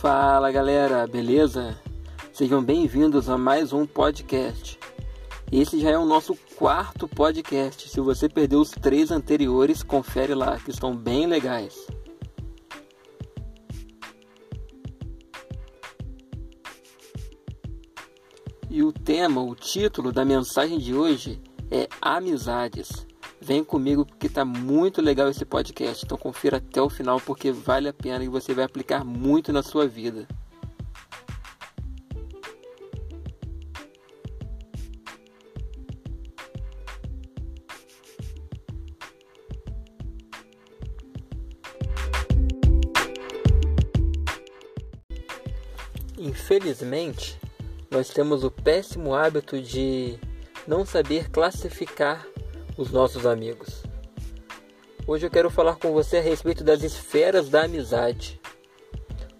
Fala galera, beleza? Sejam bem-vindos a mais um podcast. Esse já é o nosso quarto podcast. Se você perdeu os três anteriores, confere lá, que estão bem legais. E o tema, o título da mensagem de hoje é Amizades. Vem comigo porque está muito legal esse podcast. Então confira até o final porque vale a pena e você vai aplicar muito na sua vida. Infelizmente, nós temos o péssimo hábito de não saber classificar os nossos amigos. Hoje eu quero falar com você a respeito das esferas da amizade.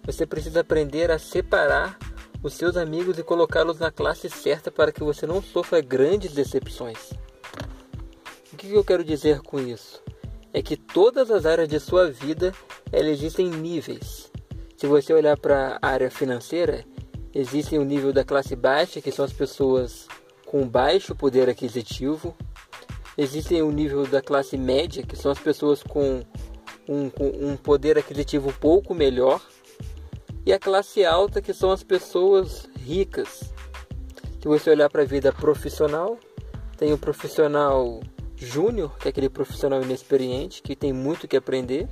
Você precisa aprender a separar os seus amigos e colocá-los na classe certa para que você não sofra grandes decepções. O que eu quero dizer com isso? É que todas as áreas de sua vida existem níveis. Se você olhar para a área financeira, existe o nível da classe baixa, que são as pessoas com baixo poder aquisitivo, Existem o nível da classe média, que são as pessoas com um, com um poder aquisitivo um pouco melhor, e a classe alta, que são as pessoas ricas. Se você olhar para a vida profissional, tem o profissional júnior, que é aquele profissional inexperiente, que tem muito que aprender.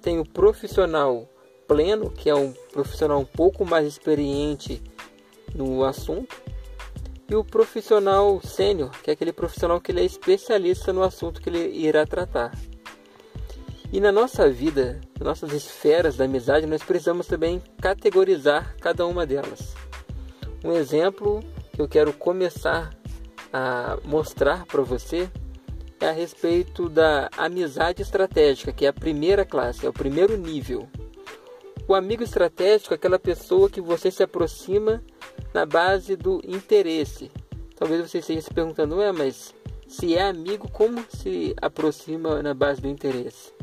Tem o profissional pleno, que é um profissional um pouco mais experiente no assunto e o profissional sênior, que é aquele profissional que ele é especialista no assunto que ele irá tratar. E na nossa vida, nas nossas esferas da amizade, nós precisamos também categorizar cada uma delas. Um exemplo que eu quero começar a mostrar para você é a respeito da amizade estratégica, que é a primeira classe, é o primeiro nível. O amigo estratégico é aquela pessoa que você se aproxima na base do interesse. Talvez você esteja se perguntando, ué, mas se é amigo, como se aproxima na base do interesse?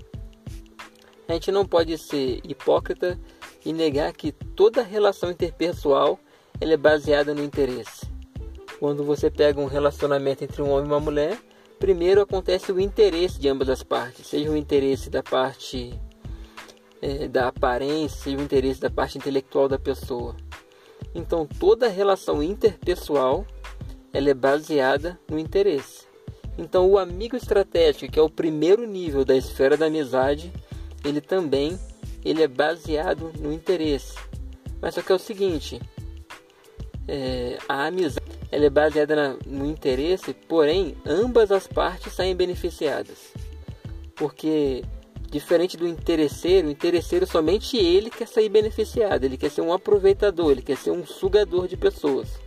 A gente não pode ser hipócrita e negar que toda relação interpessoal ela é baseada no interesse. Quando você pega um relacionamento entre um homem e uma mulher, primeiro acontece o interesse de ambas as partes, seja o interesse da parte é, da aparência, seja o interesse da parte intelectual da pessoa. Então toda relação interpessoal ela é baseada no interesse. Então o amigo estratégico, que é o primeiro nível da esfera da amizade, ele também ele é baseado no interesse. Mas só que é o seguinte, é, a amizade ela é baseada na, no interesse, porém ambas as partes saem beneficiadas. Porque Diferente do interesseiro, o interesseiro somente ele quer sair beneficiado, ele quer ser um aproveitador, ele quer ser um sugador de pessoas.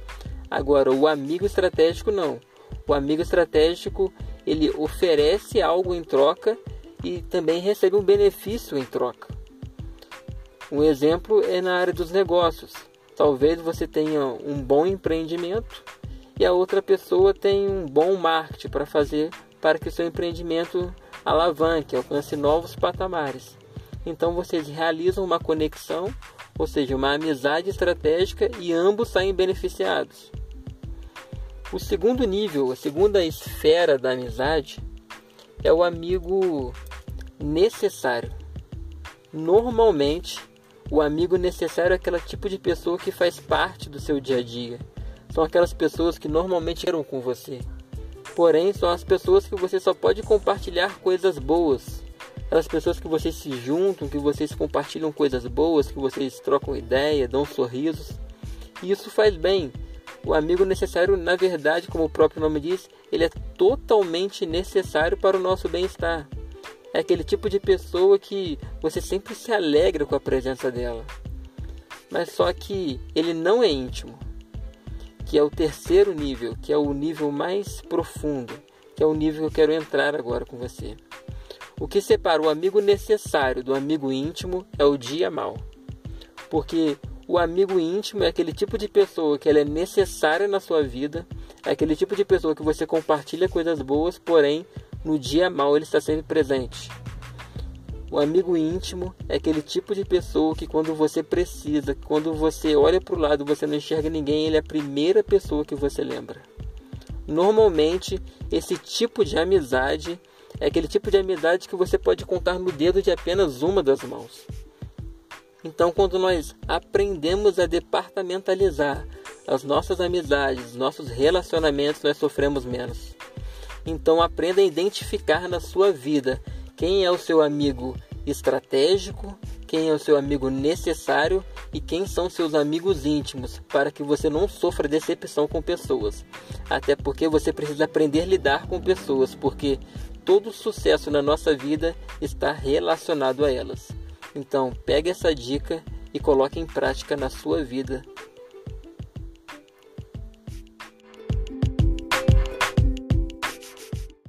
Agora, o amigo estratégico não. O amigo estratégico ele oferece algo em troca e também recebe um benefício em troca. Um exemplo é na área dos negócios. Talvez você tenha um bom empreendimento e a outra pessoa tem um bom marketing para fazer para que o seu empreendimento alavanque, alcance novos patamares. Então vocês realizam uma conexão, ou seja, uma amizade estratégica e ambos saem beneficiados. O segundo nível, a segunda esfera da amizade é o amigo necessário. Normalmente, o amigo necessário é aquele tipo de pessoa que faz parte do seu dia a dia. São aquelas pessoas que normalmente eram com você porém são as pessoas que você só pode compartilhar coisas boas. Aquelas pessoas que vocês se juntam, que vocês compartilham coisas boas, que vocês trocam ideia, dão sorrisos. E isso faz bem. O amigo necessário, na verdade, como o próprio nome diz, ele é totalmente necessário para o nosso bem-estar. É aquele tipo de pessoa que você sempre se alegra com a presença dela. Mas só que ele não é íntimo que é o terceiro nível, que é o nível mais profundo, que é o nível que eu quero entrar agora com você. O que separa o amigo necessário do amigo íntimo é o dia mal. Porque o amigo íntimo é aquele tipo de pessoa que ela é necessária na sua vida, é aquele tipo de pessoa que você compartilha coisas boas, porém no dia mal ele está sempre presente. O amigo íntimo é aquele tipo de pessoa que quando você precisa, quando você olha para o lado você não enxerga ninguém, ele é a primeira pessoa que você lembra. Normalmente, esse tipo de amizade é aquele tipo de amizade que você pode contar no dedo de apenas uma das mãos. Então, quando nós aprendemos a departamentalizar as nossas amizades, nossos relacionamentos, nós sofremos menos. Então, aprenda a identificar na sua vida quem é o seu amigo estratégico, quem é o seu amigo necessário e quem são seus amigos íntimos, para que você não sofra decepção com pessoas. Até porque você precisa aprender a lidar com pessoas, porque todo sucesso na nossa vida está relacionado a elas. Então, pegue essa dica e coloque em prática na sua vida